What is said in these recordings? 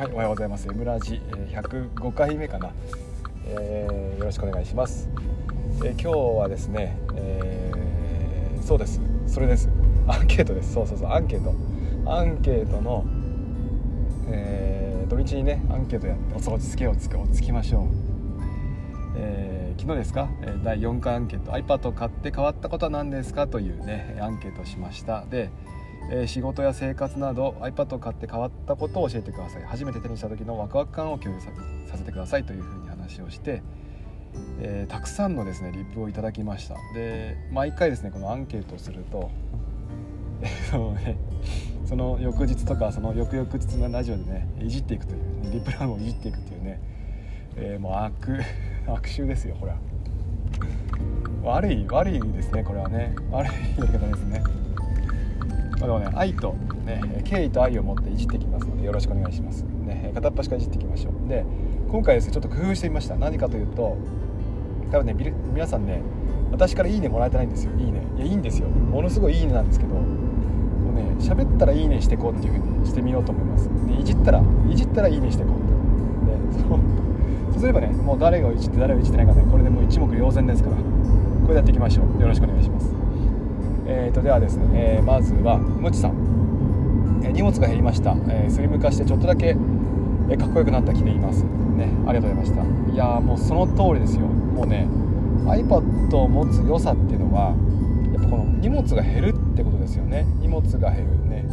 はい、おはようございます。エムラジ、105回目かな、えー、よろしくお願いします。えー、今日はですね、えー、そうです。それです。アンケートです。そうそうそう、アンケート。アンケートの、えー、土日にね、アンケートやってお掃除つけをつけをつきましょう。えー、昨日ですか、え第4回アンケート iPad を買って変わったことは何ですか？というねアンケートをしましたでえー、仕事や生活など iPad を買って変わったことを教えてください。初めて手にした時のワクワク感を共有させてくださいというふうに話をして、えー、たくさんのですねリップをいただきました。で毎回ですねこのアンケートをすると、そのねその翌日とかその翌々日のラジオでねいじっていくという、ね、リプランをいじっていくというね、えー、もう悪 悪臭ですよこれは。悪い悪いですねこれはね。悪いやり方ですね。まあ、でもね愛と、ね、敬意と愛を持っていじってきますのでよろしくお願いします、ね、片っ端からいじっていきましょう。で今回ですねちょっと工夫してみました。何かというと多分ね皆さんね私からいいねもらえてないんですよ。いいね。いやいいんですよ。ものすごいいいねなんですけどもうね喋ったらいいねしていこうっていう風にしてみようと思います。でいじったらいじったらいいねしていこうって。でそうそうすればねもう誰がいじって誰がいじってないかねこれでもう一目瞭然ですからこれでやっていきましょう。よろしくお願いします。えーと、ではですね、え、まずはむちさん、え、荷物が減りました、え、スリム化してちょっとだけ、えかっこよくなった気でいます。ねありがとうございました。いやもうその通りですよ。もうね iPad を持つ良さっていうのはやっぱこの荷物が減るってことですよね。荷物が減る。ね。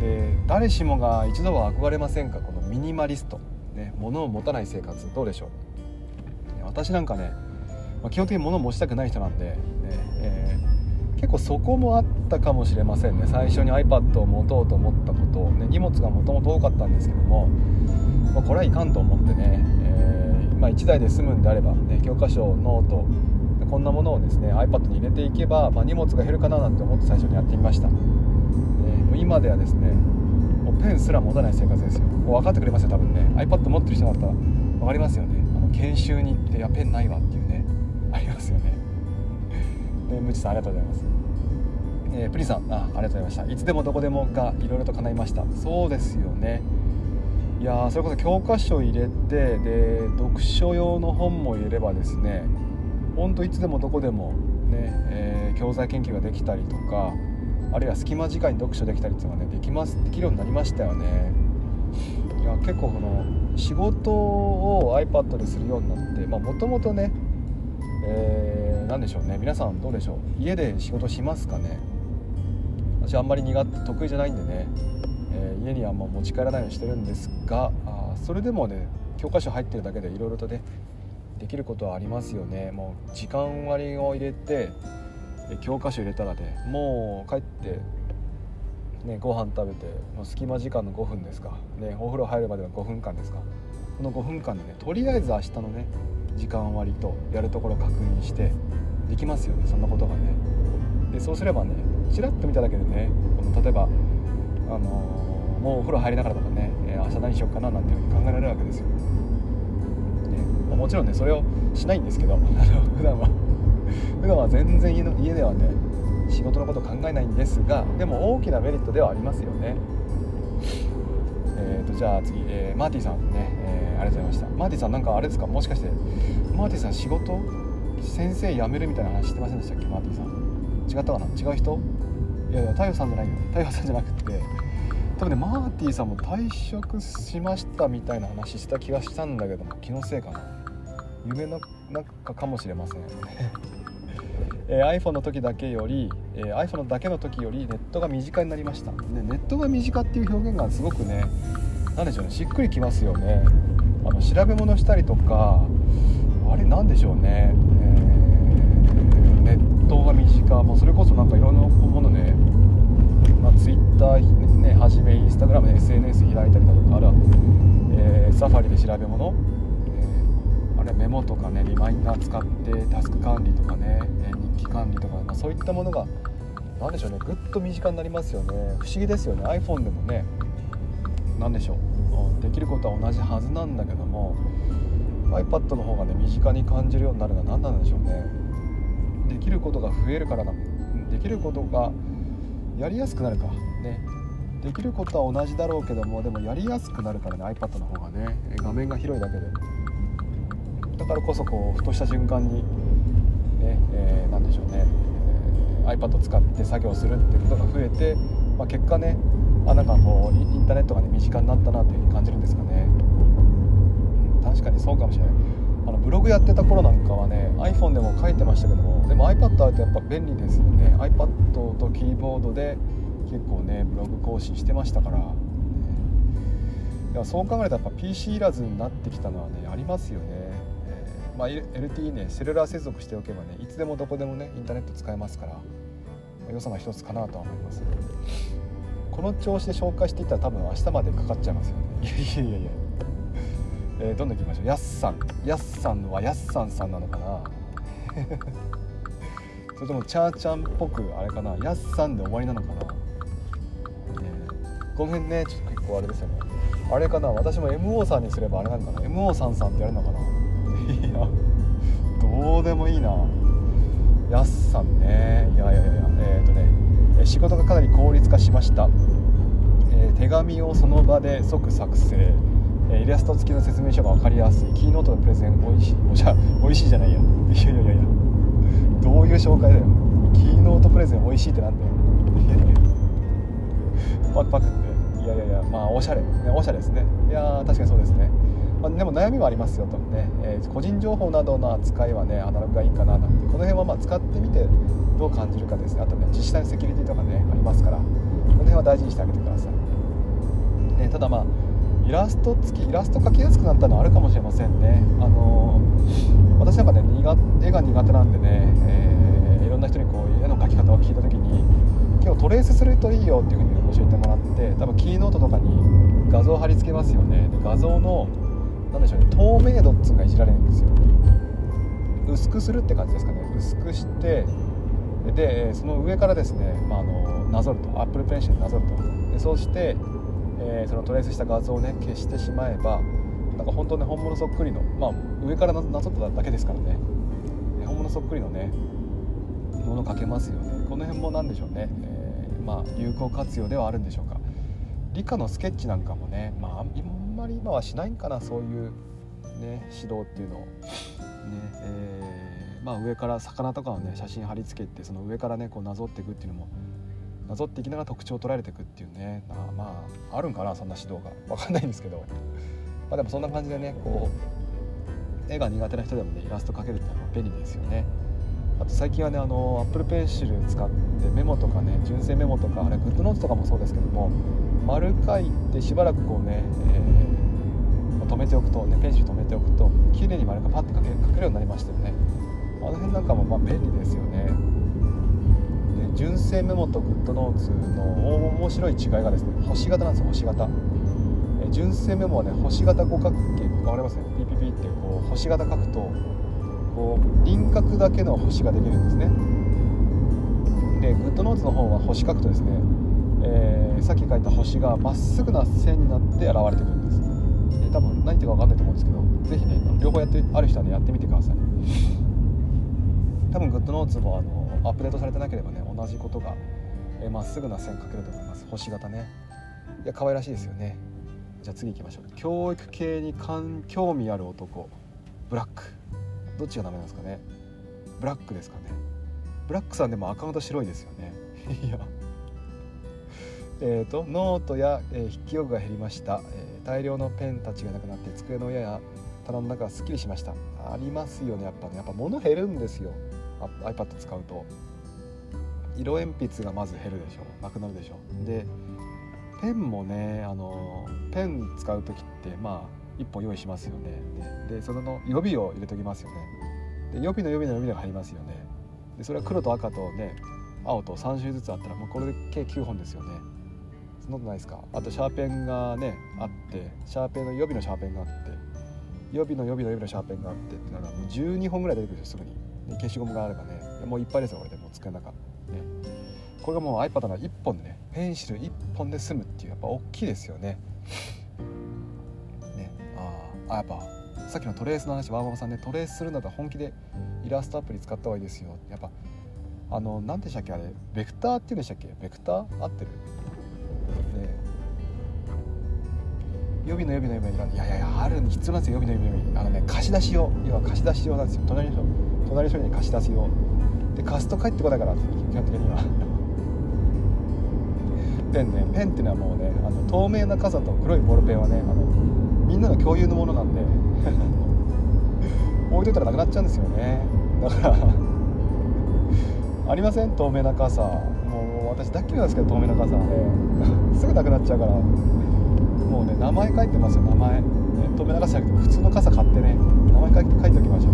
で誰しもが一度は憧れませんか？このミニマリスト。ね物を持たない生活。どうでしょう？私なんかね、まあ、基本的に物を持ちたくない人なんで、結構そこもあったかもしれませんね。最初に iPad を持とうと思ったこと、ね、荷物がもともと多かったんですけども、まあ、これはいかんと思ってね、えー、まあ、1台で済むんであれば、ね、教科書ノート。こんなものをですね iPad に入れていけば、まあ、荷物が減るかななんて思って最初にやってみました、ね、もう今ではですねもうペンすら持たない生活ですよ。もう分かってくれますよ多分ね。iPad 持ってる人だったら分かりますよね。あの研修に行っていやペンないわっていうね。ありますよね。ね、ムチさんありがとうございます。えー、プリさんあありがとうございました。いつでもどこでもがいろいろと叶いました。そうですよね。いやそれこそ教科書入れてで読書用の本も入れればですねほんといつでもどこでもね、えー、教材研究ができたりとかあるいは隙間時間に読書できたりっていうのがねできますできるようになりましたよね。いや結構この仕事を iPad でするようになってもともとねえー、何でしょうね。皆さんどうでしょう。家で仕事しますかね。私あんまり苦手得意じゃないんでね、えー、家にはもう持ち帰らないようにしてるんですがあそれでもね教科書入ってるだけでいろいろとねできることはありますよね。もう時間割を入れて教科書入れたらねもう帰ってねご飯食べての隙間時間の5分ですか。ねお風呂入るまでは5分間ですか。この5分間でねとりあえず明日のね時間割とやるところ確認してできますよねそんなことがね。でそうすればねちらっと見ただけでねこの例えばあのー、もうお風呂入りながらとかね、えー、明日何しようかななんていうふうに考えられるわけですよ、ねまあ、もちろんねそれをしないんですけど普段は。普段は全然家の家ではね仕事のこと考えないんですがでも大きなメリットではありますよね。えーと、じゃあ次、えー、マーティさんね、ありがとうございました。マーティさんなんかあれですか？もしかしてマーティさん仕事？先生辞めるみたいな話してませんでしたっけ？マーティさん。違ったかな？違う人？いやいや太陽さんじゃないよ。太陽さんじゃなくて。多分ねマーティさんも退職しましたみたいな話した気がしたんだけども気のせいかな。夢の中かもしれません。えー、iPhone の時だけより、えー、iPhone だけの時よりネットが身近になりました、ね、ネットが身近っていう表現がすごくね何でしょうね。しっくりきますよね。あの調べ物したりとかあれ何でしょうね、えー、ネットが身近、まあ、それこそなんかいろんなものね、まあ、Twitter ねはじめ Instagram で SNS 開いたりだとかあるいは、えー、サファリで調べ物。え。あれメモとかねリマインダー使ってタスク管理とかね日記管理とか、まあ、そういったものが何でしょうね。ぐっと身近になりますよね。不思議ですよね。iPhone でもね。何でしょう。できることは同じはずなんだけども iPad の方がね身近に感じるようになるのは何なんでしょうね。できることが増えるからなできることがやりやすくなるか。ね。できることは同じだろうけどもでもやりやすくなるからね iPad の方がね。画面が広いだけで。だからこそこうふとした瞬間にね、えー、何でしょうね、え、iPad を使って作業するっていうことが増えて、まあ、結果ねあなんかこうインターネットがね身近になったなというふうに感じるんですかね、うん、確かにそうかもしれない。あのブログやってた頃なんかはね iPhone でも書いてましたけどもでも iPad あるとやっぱ便利ですよね。iPad とキーボードで結構ねブログ更新してましたから、ね、そう考えるとやっぱ PC いらずになってきたのはねありますよね、えー、まあ、LTE ねセルラー接続しておけばねいつでもどこでもねインターネット使えますから良さの一つかなとは思います。この調子で紹介していったら多分明日までかかっちゃいますよね。いやいやいやいや。えー、どんどんいきましょう。やっさん。やっさんはやっさんさんなのかな？それともチャーちゃんっぽくあれかな？やっさんで終わりなのかな？この辺ね。ちょっと結構あれですよね。あれかな？私も MO さんにすればあれなんかな？MO さんさんってやるのかな？いやどうでもいいな。やっさんね。いやいやいやえっ、ー、とね仕事がかなり効率化しました、えー、手紙をその場で即作成。イラスト付きの説明書が分かりやすい。キーノートのプレゼンおいしいおじゃおいしいじゃないや。いやいやいや。いやどういう紹介だよ。キーノートプレゼンおいしいってなんだよ。いやいやパクパクって。いやいやいや。まあおしゃれ、ね、おしゃれですね。いや確かにそうですね、まあ、でも悩みもありますよとね、えー、個人情報などの扱いはねアナログがいいかななんて。この辺はまあ使ってみてどう感じるかですね。あとね自治体のセキュリティとかねありますからこの辺は大事にしてあげてください、ね、ただまあイラスト付きイラスト描きやすくなったのはあるかもしれませんね。あのー、私なんかね絵が苦手なんでね、えー、いろんな人にこう絵の描き方を聞いた時に今日トレースするといいよっていうふうに教えてもらって多分キーノートとかに画像を貼り付けますよね。で画像の何でしょうね透明度っつうのがいじられるんですよ。薄くするって感じですかね。薄くしてでその上からですね、まあ、あのなぞると Apple Pencil でなぞると。でそうして、えー、そのトレースした画像をね消してしまえばなんか本当ね本物そっくりのまあ上からなぞっただけですからね。本物そっくりのねもの描けますよね。この辺も何でしょうね、えー、まあ有効活用ではあるんでしょうか。理科のスケッチなんかもねまああんまり今はしないんかなそういうね指導っていうのを。ねえー、まあ上から魚とかをね写真貼り付けてその上からねこうなぞっていくっていうのもなぞっていきながら特徴を捉えていくっていうねまあまああるんかなそんな指導が。分かんないんですけど。まあでもそんな感じでねこう絵が苦手な人でもねイラスト描けるってのは便利ですよね。あと最近はねあの Apple Pencil 使ってメモとかね純正メモとかあれグッドノートとかもそうですけども丸書いてしばらくこうね、えー、止めておくとねペンシル止めておくと綺麗に丸がパッて書け書けるようになりましたよね。あの辺なんかもま便利ですよね。で純正メモとグッドノーツの面白い違いがですね星型なんですよ星型。純正メモはね星型五角形分かりますねピピピってこう星型書くとこう輪郭だけの星ができるんですね。でグッドノーツの方は星書くとですね、えー、さっき書いた星がまっすぐな線になって現れてくるんです、えー、多分何言ってるか分かんないと思うんですけど是非ね両方やってある人はねやってみてください。多分 GoodNotes もあのアップデートされてなければね同じことがま、っすぐな線書けると思います。星型ね。いや可愛らしいですよね。じゃあ次行きましょう。教育系に興味ある男。ブラック。どっちがダメなんですかね。ブラックですかね。ブラックさんでもアカウント白いですよね。いや。えーと、ノートや、えー、筆記用具が減りました、えー、大量のペンたちがなくなって机の上や棚の中がすっきりしました。ありますよねやっぱね。やっぱ物減るんですよ。iPad 使うと。色鉛筆がまず減るでしょ。なくなるでしょ。でペンもねあのペン使う時ってまあ1本用意しますよね。ででその予備を入れときますよね。で予備の予備の予備が入りますよね。でそれは黒と赤とね青と3種類ずつあったらもうこれで計9本ですよね。そんなことないですか。あとシャーペンがねあってシャーペンの予備のシャーペンがあって予備の予備の予備のシャーペンがあってってならもう12本ぐらい出てくるんですよすぐに。で消しゴムがあればねもういっぱいですよこれでもう机の中ね。これがもう iPad の1本でねペンシル1本で済むっていうやっぱ大きいですよね。ねああやっぱさっきのトレースの話ワーママさんねトレースするんだったら本気でイラストアプリ使った方がいいですよ。やっぱあの何でしたっけあれベクターっていうんでしたっけ？ベクター？合ってる？予備の予備の予備のいやいやいやある必要なんですよ予備の予備のあのね貸し出し用。要は貸し出し用なんですよ。隣の人。隣の人に貸し出す用。で貸すと帰ってこないから基本的には。ペンねペンっていうのはもうねあの透明な傘と黒いボールペンはねあのみんなの共有のものなんで。置いといたらなくなっちゃうんですよね。だから。ありません？透明な傘。もう私大嫌いなんですけど透明な傘はね。すぐなくなっちゃうから。もうね名前書いてますよ名前、ね、透明な傘じゃなくて普通の傘買ってね。名前書いておきましょう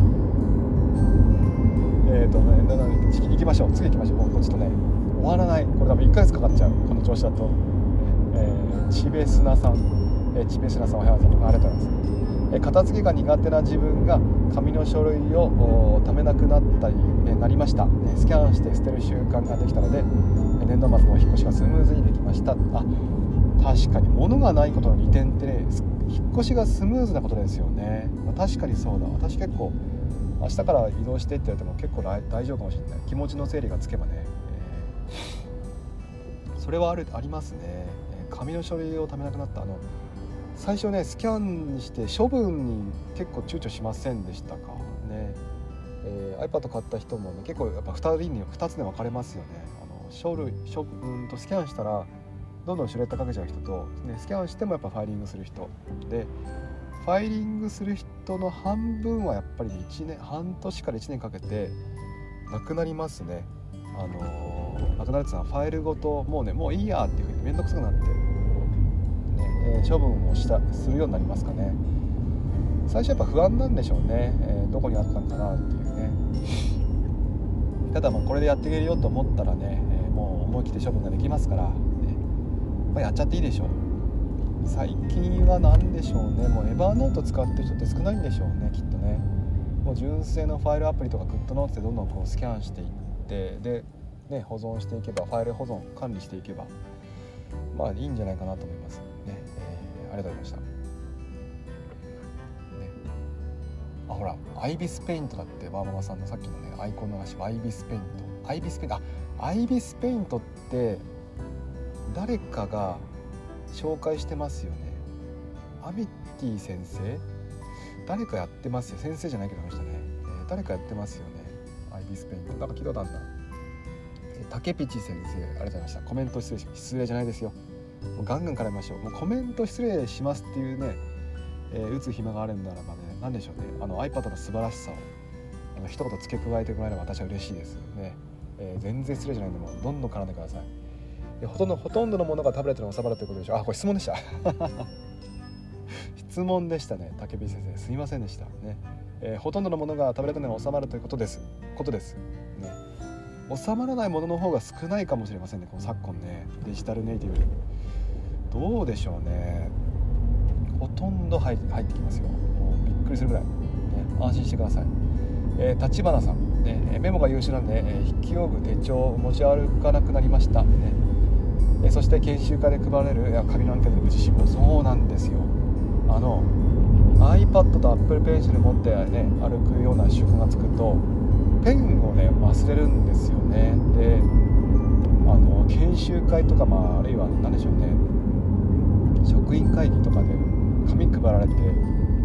えっ、ー、とね行きましょう。次行きましょう。もう。ちょっとね終わらない。これ多分1ヶ月かかっちゃう。この調子だと、えー、チベスナさん、えー、チベスナさんおはようございますありがとうございます。え片付けが苦手な自分が紙の書類を貯めなくなったり、えなりました。スキャンして捨てる習慣ができたので年度末の引っ越しがスムーズにできました。あ確かに物がないことの利点ってね引っ越しがスムーズなことですよね、確かにそうだ私結構明日から移動してって言われても結構大丈夫かもしれない。気持ちの整理がつけばね、えー、それはあるありますね。紙の書類を貯めなくなった。あの最初ねスキャンにして処分に結構躊躇しませんでしたか？ね、えー、iPad 買った人もね結構やっぱ2人に2つで分かれますよね。あの書類処分とスキャンしたらどんどんシュレッダーかけちゃう人と、ね、スキャンしてもやっぱファイリングする人。でファイリングする人の半分はやっぱり1年半年から1年かけてなくなりますね。あのー、なくなるっていうのはファイルごともうねもういいやっていうふうに面倒くさくなって、ねえー、処分をしたするようになりますかね。最初やっぱ不安なんでしょうね、えー、どこにあったのかなっていうね。ただまあこれでやっていけるよと思ったらね、えもう思い切って処分ができますからね。まあ、やっちゃっていいでしょう。最近は何でしょうね。もうエヴァーノート使ってる人って少ないんでしょうねきっとね。もう純正のファイルアプリとか GoodNotes でどんどんこうスキャンしていってで、ね、保存していけばファイル保存管理していけばまあいいんじゃないかなと思います。ね、えー、ありがとうございました、ね、あほらアイビスペイントだってバーママさんのさっきのねアイコンの話アイビスペイント。アイビスペイントあアイビスペイントって誰かが紹介してますよね。アミッティ先生？誰かやってますよ。先生じゃないけどあの人ね、えー、誰かやってますよね。アイビスペイントなんか聞いたことあるんだ竹ピチ先生。ありがとうございました。コメント失礼失礼じゃないですよ。もうガンガン絡みましょう。もうコメント失礼しますっていうね、えー、打つ暇があるんならばね何でしょうね。あの iPad の素晴らしさを。あの一言付け加えてもらえれば私は嬉しいです。ね、えー、全然失礼じゃないんでもどんどん絡んでください。ほとんどほとんどのものがタブレットに収まるということでしょ。うあこれ質問でした。質問でしたね。竹火先生。すみませんでした。ね、えー、ほとんどのものがタブレットに収まるということです。ことです。ね。収まらないものの方が少ないかもしれませんね。この昨今ね。デジタルネイティブどうでしょうね。ほとんど入ってきますよ。もうびっくりするぐらい、ね、安心してください。えー、立花さん、ね、メモが優秀なんで、えー、筆記用具手帳を持ち歩かなくなりました、ね、えそして研修会で配られるいや紙のアンケートで無事死亡そうなんですよ。あの iPad と Apple Pencil 持ってね歩くような習慣がつくとペンをね忘れるんですよね。であの研修会とか、まあ、あるいは何でしょうね。職員会議とかで紙配られて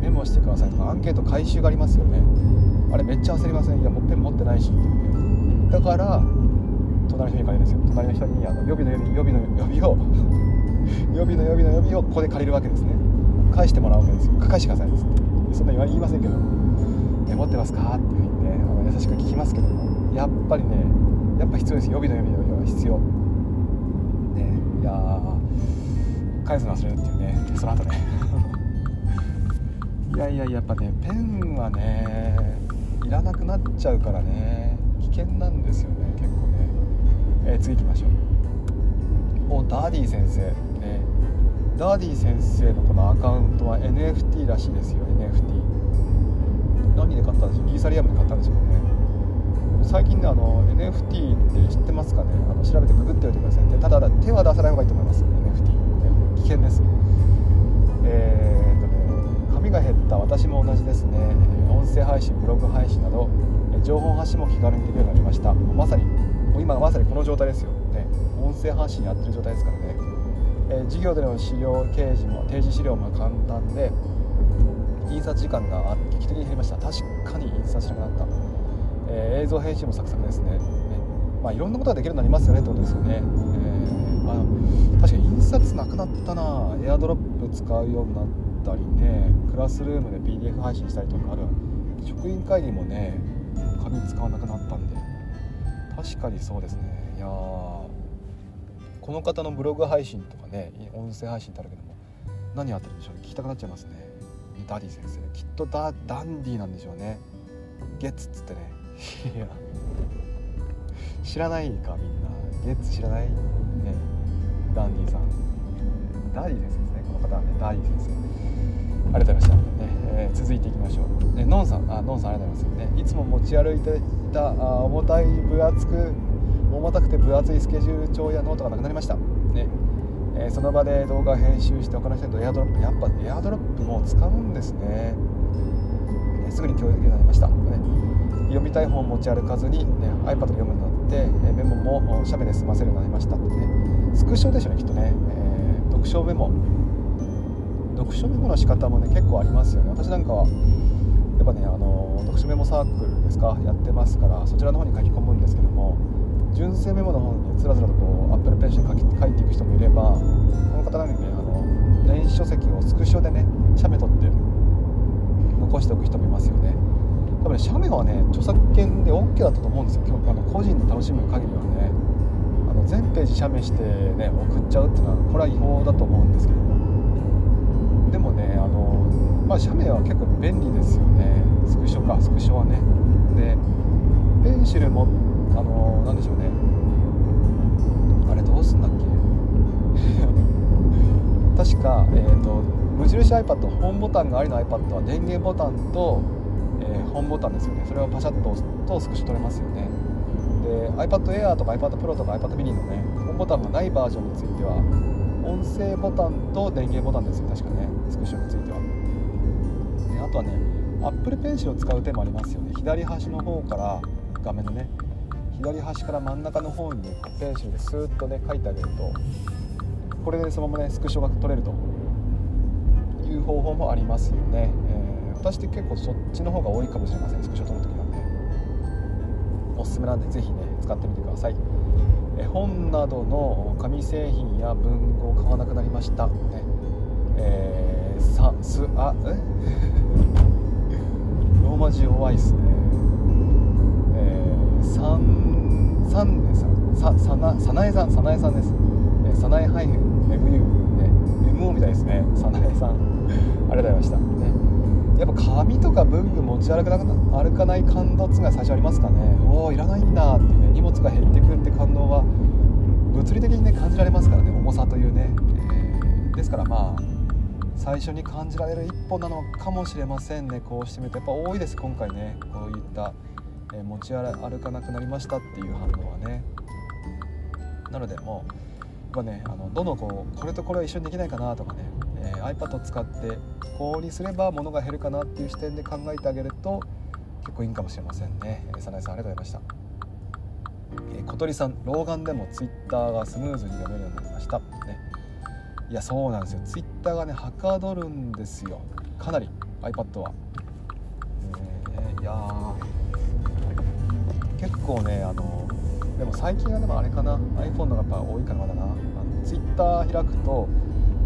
メモしてくださいとかアンケート回収がありますよね。あれめっちゃ焦りません？いやもうペン持ってないし。っていうねだから隣の人に借りるんですよ。隣の人にあの予備の予備予備の予備を 予備の予備の予備をここで借りるわけですね。返してもらうわけですよ。返してくださいっつって。そんな言いませんけど「ね、持ってますか?」っていうふうにねあの優しく聞きますけども。やっぱりねやっぱ必要です。予備の予備の予備は必要。ねいや返すの忘れるっていうね。その後ね。いやいややっぱねペンはねいらなくなっちゃうからね危険なんですよね結構ね。えー、次行きましょう。おダーディー先生。ね。ダーディー先生のこのアカウントは NFT らしいですよ NFT 何で買ったんでしょう？イーサリアムで買ったんでしょうね。最近ねあの NFT って知ってますかね？あの調べてググっておいてくださいでただ手は出さない方がいいと思います。NFT、ね、危険です。えー、とね紙が減った私も同じですね。音声配信ブログ配信など情報発信も気軽にできるようになりました。まさにもう今まさにこの状態ですよ、ね、音声発信やってる状態ですからね、えー、授業での資料掲示も提示資料も簡単で印刷時間が劇的に減りました。確かに印刷しなくなった、えー、映像編集もサクサクですね。ね。まあいろんなことができるようになりますよねってことですよね、えー、まあ、確かに印刷なくなったな。エアドロップ使うようになったりね。クラスルームで PDF 配信したりとかある。職員会議もね紙使わなくなったんで。確かにそうですね。いやこの方のブログ配信とかね音声配信ってあるけども何やってるんでしょうね。聞きたくなっちゃいますね。ダディ先生。きっとダダンディなんでしょうね。ゲッツっつってね。いや。知らないかみんな。ゲッツ知らない？ね。ダンディさん。ダディ先生ですね。この方はねダディ先生。ありがとうございました、ね。えー、続いていきましょう、ね、ノンさん。あノンさんありがとうございます。ね。いつも持ち歩いていたあ重たい分厚く重たくて分厚いスケジュール帳やノートがなくなりました。ね。えー、その場で動画編集して他の人とエアドロップやっぱエアドロップも使うんですね、えすぐに共有できるようになりました、ね、読みたい本を持ち歩かずに、ね、iPad で読むようになって、えメモも写メで済ませるようになりました。ってね。スクショでしょうねきっとね、えー、読書メモ。読書メモの仕方もね結構ありますよね。私なんかはやっぱねあの読書メモサークルですか？やってますからそちらの方に書き込むんですけども純正メモの方につらつらとこうアップルペンシル書き書いていく人もいればこの方のようにねあの電子書籍をスクショでね写メ撮って残しておく人もいますよね。多分ね写メはね著作権で OK だったと思うんですよ。今日あの個人で楽しむ限りはね。あの全ページ写メしてね送っちゃうっていうのはこれは違法だと思うんですけども。でもねあのまあ写メは結構便利ですよね。スクショかスクショはね。でペンシルもあのなんでしょうね。あれどうすんだっけ？確か、えーと、無印 iPad ホームボタンがありの iPad は電源ボタンと、えー、ホームボタンですよね。それをパシャッと押すとスクショ取れますよね。で iPad Air とか iPad Pro とか iPad mini のねホームボタンがないバージョンについては音声ボタンと電源ボタンですよ確かね。スクショについては。であとはね Apple Pencil を使う手もありますよね。左端の方から画面のね左端から真ん中の方にペンシルでスーッとね書いてあげるとこれでそのままねスクショが取れるという方法もありますよね、えー、私って結構そっちの方が多いかもしれません。スクショ取るときなんで。おすすめなんで是非ね使ってみてください。え本などの紙製品や文具を買わなくなりました。ね。えー、さすあえ？マ字弱いっすね。サンネさんささなさなえさんさなえさんです、えさなえハイフン MU ね MO みたいですね。さなえさん。ありがとうございました。ね。やっぱ紙とか文具持ち歩かな歩かない感動が最初ありますかね。おおいらないんだっていうね荷物が減ってくるって感動は物理的にね感じられますからね。重さというね、えー、ですからまあ最初に感じられる一歩なのかもしれませんね。こうしてみるとやっぱ多いです。今回ねこういったえ持ち歩かなくなりましたっていう反応はね。なのでもうやっぱねあのどのこうこれとこれは一緒にできないかなとかね、えー、iPad を使ってこうにすれば物が減るかなっていう視点で考えてあげると結構いいかもしれませんね、えー、早苗さんありがとうございました、えー、小鳥さん老眼でも Twitter がスムーズに読めるようになりました、ね、いやそうなんですよ。Twitter がねはかどるんですよ。かなり。iPad は、えー、いや結構ねあのでも最近はでもあれかな。iPhone の方がやっぱ多いかなまだな。あの Twitter 開くと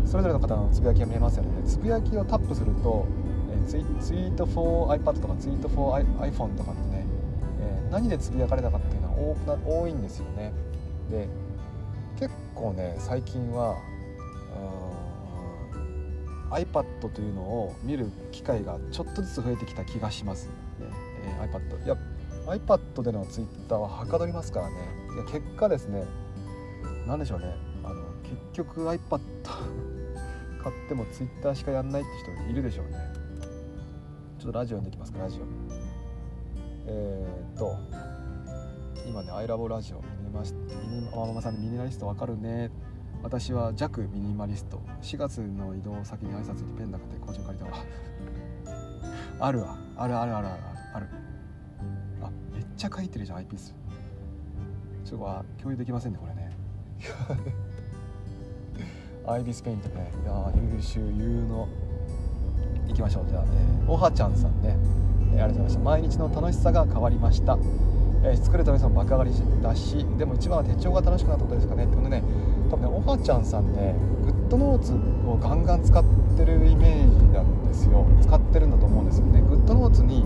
それぞれの方のつぶやきが見えますよね。つぶやきをタップするとえツイツイート for iPad とかツイート for iPhone とかってね、えー、何でつぶやかれたかっていうのは多くな多いんですよね。で結構ね最近は iPad というのを見る機会がちょっとずつ増えてきた気がします、ね。えー、iPad いや iPad での Twitter ははかどりますからね。いや結果ですね何でしょうね。あの結局 iPad 買っても Twitter しかやんないって人いるでしょうね。ちょっとラジオにできますかラジオ。えー、っと今ね「アイラボラジオ」見ましミニママさんミニマリストわかるね。って私は弱ミニマリスト。4月の移動先に挨拶にペンなくて工場借りたわ。あるわ。あるあるあるある。あるちゃ書いてるじゃんアイピース。ちょっと共有できませんねこれね。アイビスペイントね。いや優秀有能いきましょう。じゃあね。おはちゃんさんね、え、ありがとうございました。毎日の楽しさが変わりました。えー、作るためさん爆上がりだしでも一番は手帳が楽しくなったことですかねってことでね多分ねおはちゃんさんねグッドノーツをガンガン使ってるイメージなんですよ。使ってるんだと思うんですよね。グッドノーツに、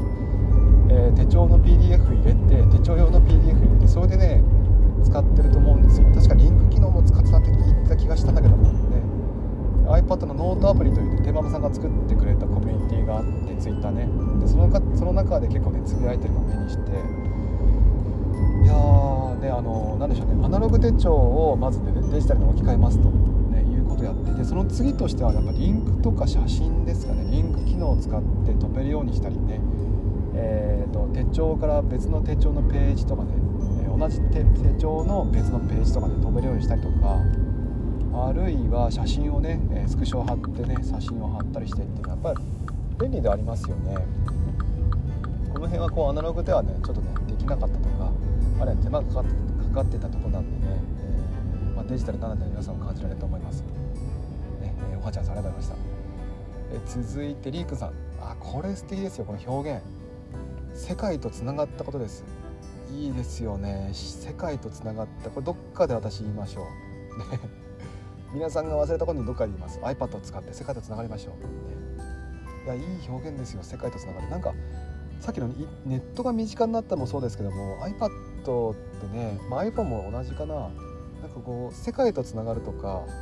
えー、手帳の PDF 入れて手帳用の PDF 入れてそれでね使ってると思うんですよ。確かリンク機能も使ってたって言った気がしたんだけどもね。iPad のノートアプリという手間さんが作ってくれたコミュニティがあって Twitter ね。でそのかその中で結構ねつぶやいてるのを目にしていやーねあの何でしょうね。アナログ手帳をまずデジタルに置き換えますと、ね、いうことをやっていてその次としてはやっぱリンクとか写真ですかね。リンク機能を使って飛べるようにしたりね。えーと、手帳から別の手帳のページとかね、同じ手帳の別のページとかで飛べるようにしたりとかあるいは写真をね、スクショを貼ってね写真を貼ったりしてっていうのはやっぱり便利ではありますよね。この辺はこうアナログではねちょっとねできなかったあれは手間がかかってかかってたとこなんでね、えー、まあ、デジタルならでは皆さん感じられると思います、ねえー、おはちゃんさんありがとうございました、え続いてリークさん。あこれ素敵ですよこの表現。世界とつながったことです。いいですよね。世界とつながった。これどっかで私言いましょう。ね。皆さんが忘れたことにどっかで言います。iPad を使って世界とつながりましょう、ね、いやいい表現ですよ。世界とつながる。なんかさっきのネットが身近になったもそうですけども iPad ってね、まあ、iPhone も同じかな。なんかこう世界とつながるとか、ね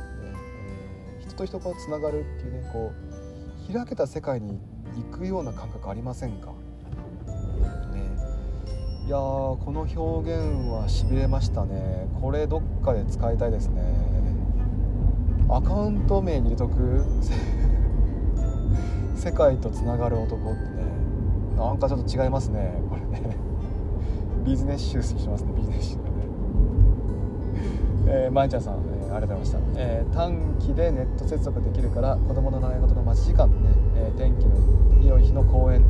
えー、人と人がつながるっていうねこう開けた世界に行くような感覚ありませんか？ね。いやこの表現はしびれましたね。これどっかで使いたいですね。アカウント名に入れとく？世界とつながる男ってね。なんかちょっと違いますねこれね。ビジネス集しますねビジネス集ね えー、まいちゃんさん、えー、ありがとうございました、えー、短期でネット接続できるから子供の習い事の待ち時間ね、えー、天気の良い日の公園、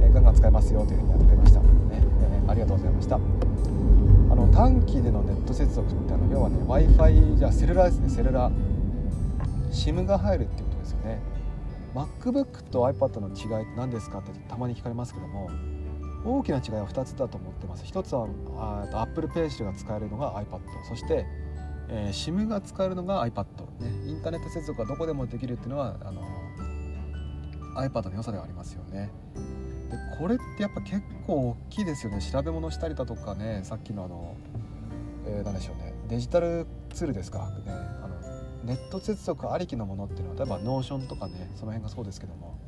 えー、ガンガン使えますよというふうにやってくれました。ねありがとうございました。あの短期でのネット接続ってあの要はね w i f i じゃあセルラーですねセルラー。SIM が入るってことですよね。MacBook と iPad の違いって何ですかってたまに聞かれますけども大きな違いは2つだと思ってます。1つはあ Apple Pencil が使えるのが iPad そして、えー、SIM が使えるのが iPad、ね、インターネット接続がどこでもできるっていうのはあの iPad の良さではありますよね。でこれってやっぱ結構大きいですよね。調べ物したりだとかね。さっきのあの、えー、何でしょうね。デジタルツールですか、ね、あのネット接続ありきのものっていうのは例えば Notion とかね。その辺がそうですけども。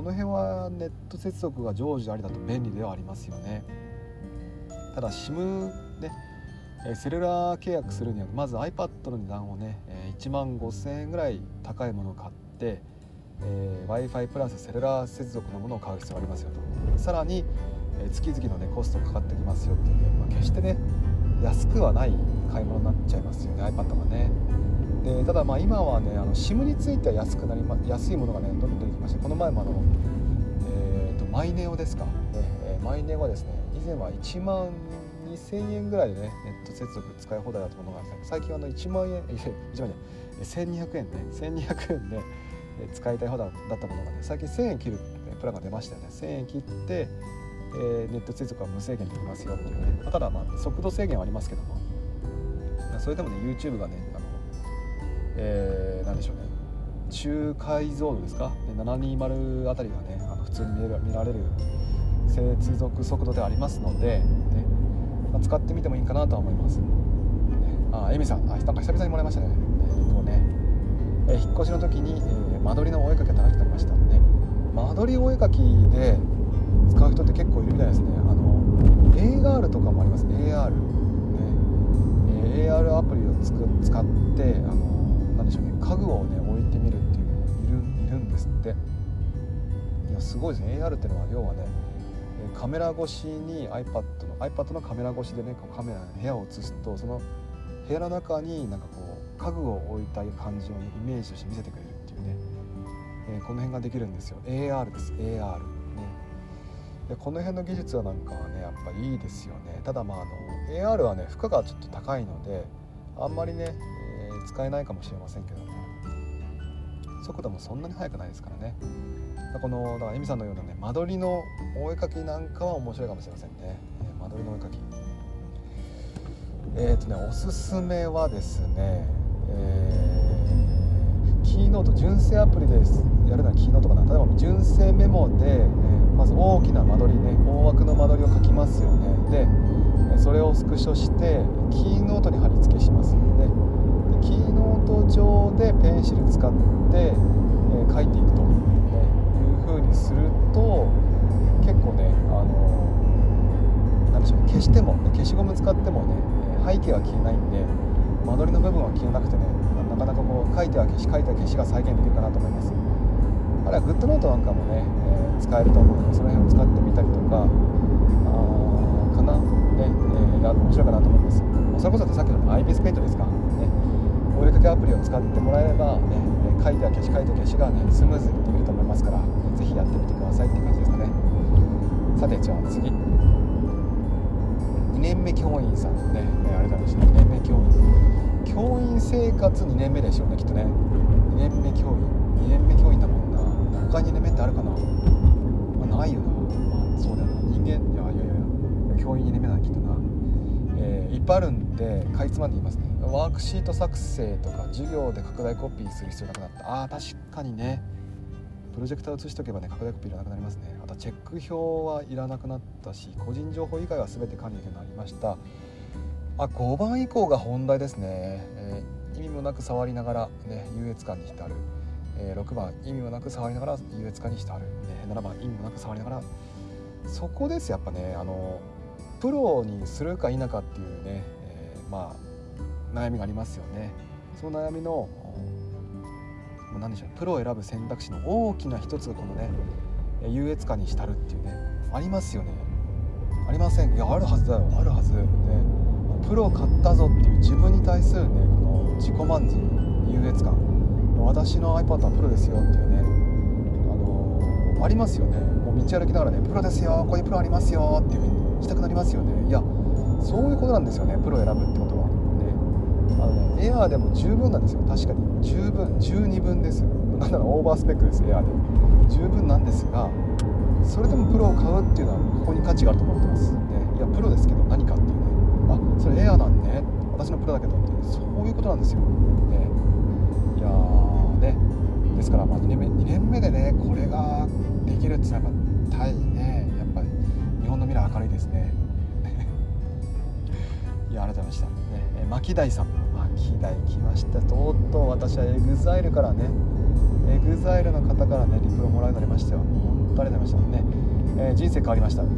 この辺はネット接続が常時ありだと便利ではありますよね。ただ SIM ねセルラー契約するにはまず iPad の値段をね1万5000円ぐらい高いものを買ってえー、w i f i プラスセルラー接続のものを買う必要がありますよと。さらに、え、月々の、ね、コストかかってきますよっていうので、まあ、決してね安くはない買い物になっちゃいますよね iPad がね。でただまあ今はねあの SIM については安くなり、ま、安いものがねどんどん出てきましてこの前もあの、えーと、マイネオですか、ねえー、マイネオはですね以前は1万2000円ぐらいでねネット接続使い放題だったものが、ね、最近はあの1万円1万円1200円ね1200円で、使いたい方だったものがね最近1000円切るプランが出ましたよね。1000円切って、えー、ネット接続は無制限できますよっていうね、まあ、ただまあ速度制限はありますけども。それでもね YouTube がね、えー、何でしょうね。中解像度ですか？で720あたりがねあの普通に見見られる接続速度でありますので、ね。まあ、使ってみてもいいかなとは思います、ね、あエミさん。あなんか久々にもらいましたね。ねね。え引っ越しの時に、え間取りのお絵かきが楽しくなりました。ね。間取りお絵かきで使う人って結構いるみたいですね。あの AR とかもあります。AR ね、AR アプリをつく使ってあのでしょうね。家具をね置いてみるっていうのもいるいるんですって。いやすごいですね。AR っていうのは要はねカメラ越しに iPad の iPad のカメラ越しでねカメラ部屋を映すとその部屋の中になんかこう家具を置いた感じを、ね、イメージとして見せてくれるっていうね、えー、この辺ができるんですよ。AR です。AR ね。でこの辺の技術はなんかはねやっぱいいですよね。ただまああの AR はね負荷がちょっと高いのであんまりね、使えないかもしれませんけども速度もそんなに速くないですからね。このだからエミさんのようなね間取りのお絵かきなんかは面白いかもしれませんね、え、間取りのお絵かきえっ、ー、とねおすすめはですね、えー、キーノート純正アプリでやるならキーノートかな。例えば純正メモで、えー、まず大きな間取りね大枠の間取りを書きますよね。でそれをスクショしてキーノートに貼り付けしますでキーノート上でペンシル使って、えー、書いていくと、ね、いう風にすると結構ねあの何でしょう消しても、ね、消しゴム使ってもね背景は消えないんで間取りの部分は消えなくてねなかなかこう書いては消し書いては消しが再現できるかなと思います。あるいはグッドノートなんかもね、えー、使えると思うのでその辺を使ってみたりとかあかなね、えー、面白いかなと思います。それこそさっきのアイビスペイントですか。お絵かけアプリを使ってもらえればね書いては消し書いては消しがねスムーズにできると思いますから、ね、ぜひやってみてくださいって感じですかね。さてじゃあ次。2年目教員さんね、ね、あれだろうし2年目教員。教員生活2年目でしょうねきっとね。2年目教員。2年目教員だもんな。他2年目ってあるかな、まあ、ないよな、まあ、そうだよな。人間いやいやいや教員2年目だなきっとな、えー、いっぱいあるんでかいつまんで言いますねワークシート作成とか授業で拡大コピーする必要なくなった。あー確かにね。プロジェクター映しとけばね拡大コピーいらなくなりますね。あとチェック表はいらなくなったし個人情報以外は全て管理できるようになりました。あ5番以降が本題ですね、えー、意味もなく触りながら、ね、優越感に浸る、えー、6番意味もなく触りながら優越感に浸る、ね、7番意味もなく触りながら。そこですやっぱねあのプロにするか否かっていうね、えー、まあ悩みがありますよね。その悩みの何でしょうプロを選ぶ選択肢の大きな一つがこのね優越感に浸るっていうねありますよね。ありません。いやあるはずだよ。あるはず。ねプロを買ったぞっていう自分に対するねこの自己満足優越感。私の iPad はプロですよっていうねあのー、ありますよね。もう道歩きながらねプロですよ。こういうプロありますよっていう風にしたくなりますよね。いやそういうことなんですよね。プロを選ぶってこと。あのねエアーでも十分なんですよ。確かに。十分。十二分ですよ。なんならオーバースペックですエアーで。十分なんですがそれでもプロを買うっていうのはここに価値があると思ってます、ね、いやプロですけど何かっていうね。あそれエアーなんね。私のプロだけどってそういうことなんですよ、ね、いやーね。ですからまあ2年目2年目でねこれができるっていうのはやっぱ大ね。やっぱり日本の未来明るいですね。いや改めました、ね、牧大さん。希代来ました。とうとう私は EXILE からね EXILE の方からねリプをもらうようになりましたよ。本当ありがとうございましたね、えー、人生変わりました。うわ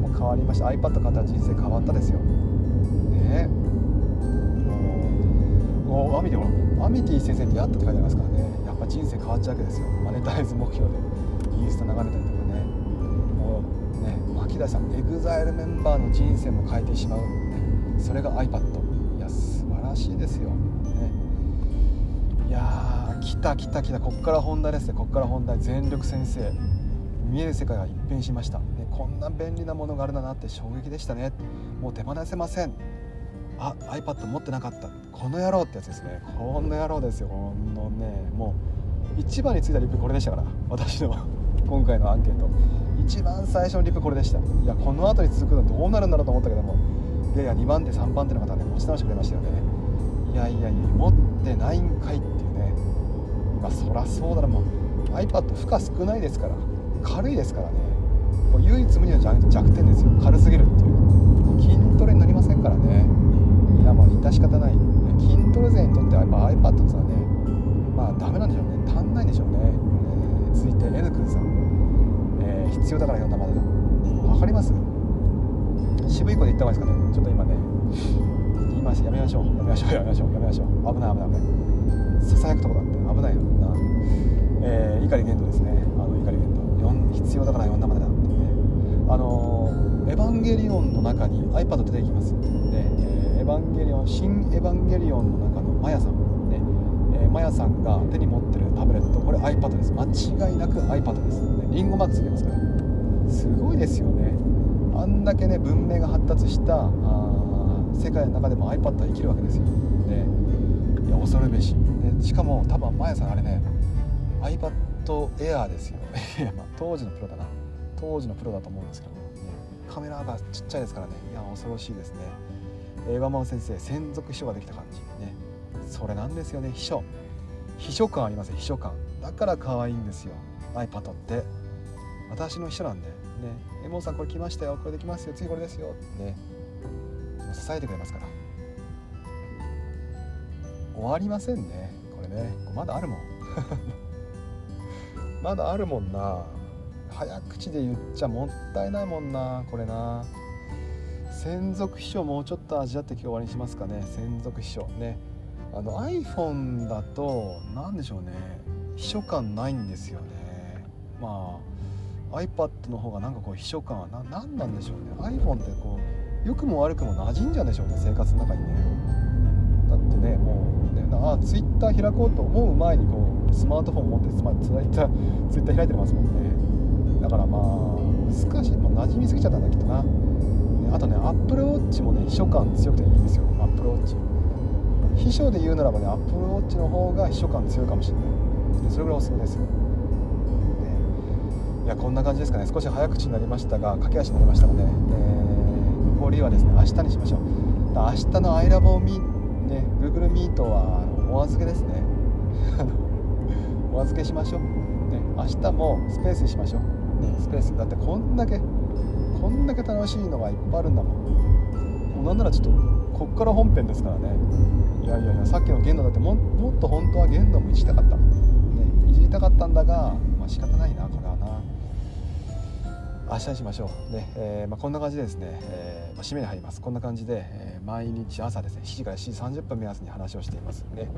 もう変わりました。iPad 買ったら人生変わったですよ。ね。もうアミティアミティ先生に出会ったって書いてありますからね。やっぱ人生変わっちゃうわけですよ。マネタイズ目標でインスタ眺めたりとかね。もうね牧田さん EXILE メンバーの人生も変えてしまう、ね、それが iPad しいですよ、ね、いやー来た来た来た。こっから本題ですね。こっから本題全力先生。見える世界が一変しました、ね、こんな便利なものがあるんだなって衝撃でしたね。もう手放せません。あ iPad 持ってなかった。この野郎ってやつですね。この野郎ですよ。このね。もう一番についたリップこれでしたから。私の今回のアンケート。一番最初のリップこれでした。いやこの後に続くのどうなるんだろうと思ったけども。いやいや2番手3番手の方ね持ち直してくれましたよね。やいやいや持ってないんかいっていうね。まあそらそうだな。もう iPad 負荷少ないですから。軽いですからね。もう唯一無二の弱点ですよ。軽すぎるっていう。筋トレになりませんからね。いやまあ致し方ない。筋トレ勢にとってはやっぱ iPad っていうのはねまあダメなんでしょうね。足んないんでしょうね、えー、続いて N 君さん、えー、必要だから読んだまでだ。分かります？渋い子で言った方がいいですかね。ちょっと今ね。言いましやめましょう。やめましょうやめましょうやめましょう。危ない危ない危ない。ささやくとこだって危ないよな。えー、怒り玄斗ですね。あの怒り玄斗必要だから読んだまでだって。ねあのエヴァンゲリオンの中に iPad 出てきます。で、えー、エヴァンゲリオン新エヴァンゲリオンの中のマヤさん。ねえー、マヤさんが手に持ってるタブレット。これ iPad です。間違いなく iPad です、ね、リンゴマークつけますから。すごいですよね。あんだけね文明が発達した世界の中でも iPad は生きるわけですよ。でるべし。でしかも多分まやさんあれね。iPad Air ですよ。ま、当時のプロだな。当時のプロだと思うんですけど、ね、カメラがちっちゃいですからね。いや恐ろしいですね。映画マン先生専属秘書ができた感じ。ね。それなんですよね。秘書。秘書感あります秘書感だから可愛いんですよ。iPad って。私の秘書なんで。ね。エモンさんこれ来ましたよ。これできますよ。次これですよ。ね。支えてくれますから。終わりませんね。これね。まだあるもん。まだあるもんな。早口で言っちゃもったいないもんな。これな。専属秘書もうちょっと味わって今日終わりにしますかね。専属秘書。ね。あの iPhone だと何でしょうね。秘書感ないんですよね。まあ iPad の方がなんかこう秘書感は何なんでしょうね。iPhone ってこう良くも悪くも馴染んじゃうんでしょうね生活の中にね。だってねもうねあ Twitter 開こうと思う前にこうスマートフォン持ってつまり Twitter, Twitter 開いてますもんね。だからまあ難しい。もう馴染みすぎちゃったんだきっとな。あとね Apple Watch もね秘書感強くていいんですよ。Apple Watch 秘書で言うならばね Apple Watch の方が秘書感強いかもしれない。それぐらいおすすめですよ、ね、いやこんな感じですかね。少し早口になりましたが駆け足になりましたので、えー、残りはですね明日にしましょう。明日の iLove ね Google Meet はお預けですね。お預けしましょう、ね、明日もスペースにしましょう、ね、スペース。だってこんだけこんだけ楽しいのがいっぱいあるんだもん。もうなんならちょっとこっから本編ですからね。いやいやいやさっきの限度だってももっと本当は限度もいじりたかった、ね、いじりたかったんだがまあ仕方ないなこれはな。明日にしましょう。ね、えーまあ、こんな感じでですね、えーまあ、締めに入ります。こんな感じで、えー、毎日朝ですね7時から7時30分目安に話をしています。ね、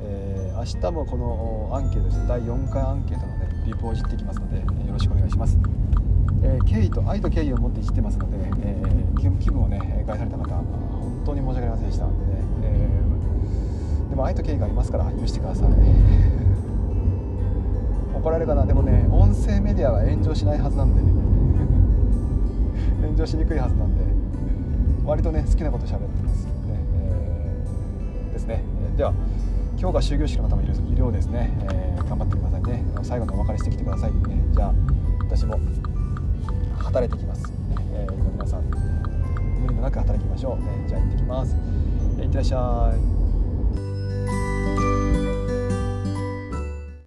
えー、明日もこのアンケートです第4回アンケートのねリポをいじっていきますので、えー、よろしくお願いします。えー、敬意と愛と敬意を持っていじってますので、えー、気分をね害された方本当に申し訳ありませんでした、でねえー、でも愛と敬意がありますから許してください。怒られるかな。でもね音声メディアは炎上しないはずなんで炎上しにくいはずなんで割とね好きなこと喋ってます。ね、えー、ですね。では今日が終業式の方もいるいるようですね、えー、頑張ってくださいね。最後のお別れしてきてください、ね、じゃあ私も働いてきます、えー、皆さん無理のなく働きましょう、えー、じゃあ行ってきます、えー、いってらっしゃい。